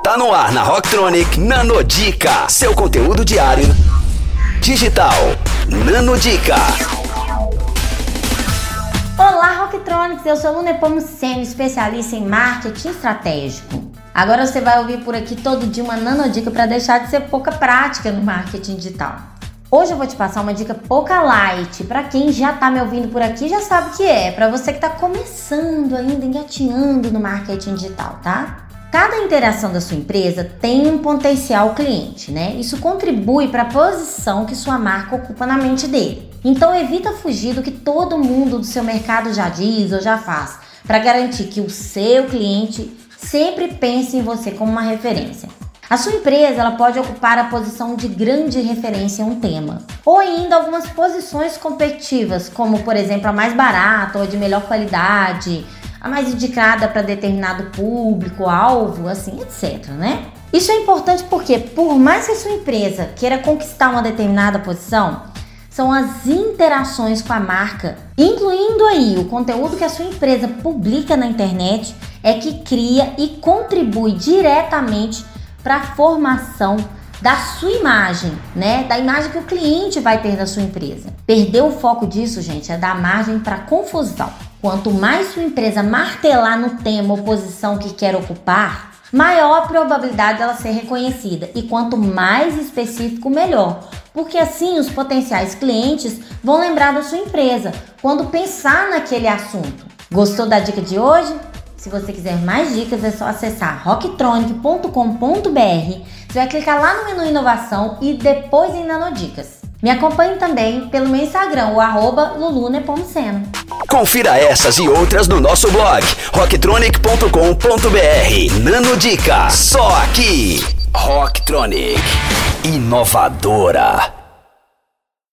Tá no ar na Rocktronic Nanodica, seu conteúdo diário digital. Nanodica. Olá, Rocktronics! Eu sou Luna Pomuceno, especialista em marketing estratégico. Agora você vai ouvir por aqui todo dia uma nanodica para deixar de ser pouca prática no marketing digital. Hoje eu vou te passar uma dica pouca light. Para quem já tá me ouvindo por aqui já sabe o que é. Para você que tá começando ainda, engatinhando no marketing digital, tá? Cada interação da sua empresa tem um potencial cliente, né? Isso contribui para a posição que sua marca ocupa na mente dele. Então evita fugir do que todo mundo do seu mercado já diz ou já faz, para garantir que o seu cliente sempre pense em você como uma referência. A sua empresa ela pode ocupar a posição de grande referência em um tema, ou ainda algumas posições competitivas, como por exemplo a mais barata ou de melhor qualidade, a mais indicada para determinado público, alvo, assim, etc, né? Isso é importante porque, por mais que a sua empresa queira conquistar uma determinada posição, são as interações com a marca, incluindo aí o conteúdo que a sua empresa publica na internet, é que cria e contribui diretamente para a formação da sua imagem, né? Da imagem que o cliente vai ter da sua empresa. Perder o foco disso, gente, é dar margem para confusão. Quanto mais sua empresa martelar no tema ou posição que quer ocupar, maior a probabilidade dela ser reconhecida. E quanto mais específico, melhor. Porque assim os potenciais clientes vão lembrar da sua empresa quando pensar naquele assunto. Gostou da dica de hoje? Se você quiser mais dicas, é só acessar rocktronic.com.br. Você vai clicar lá no menu Inovação e depois em Nanodicas. Me acompanhe também pelo meu Instagram, o arroba. Confira essas e outras no nosso blog rocktronic.com.br. Nano Dica, só aqui. Rocktronic, inovadora.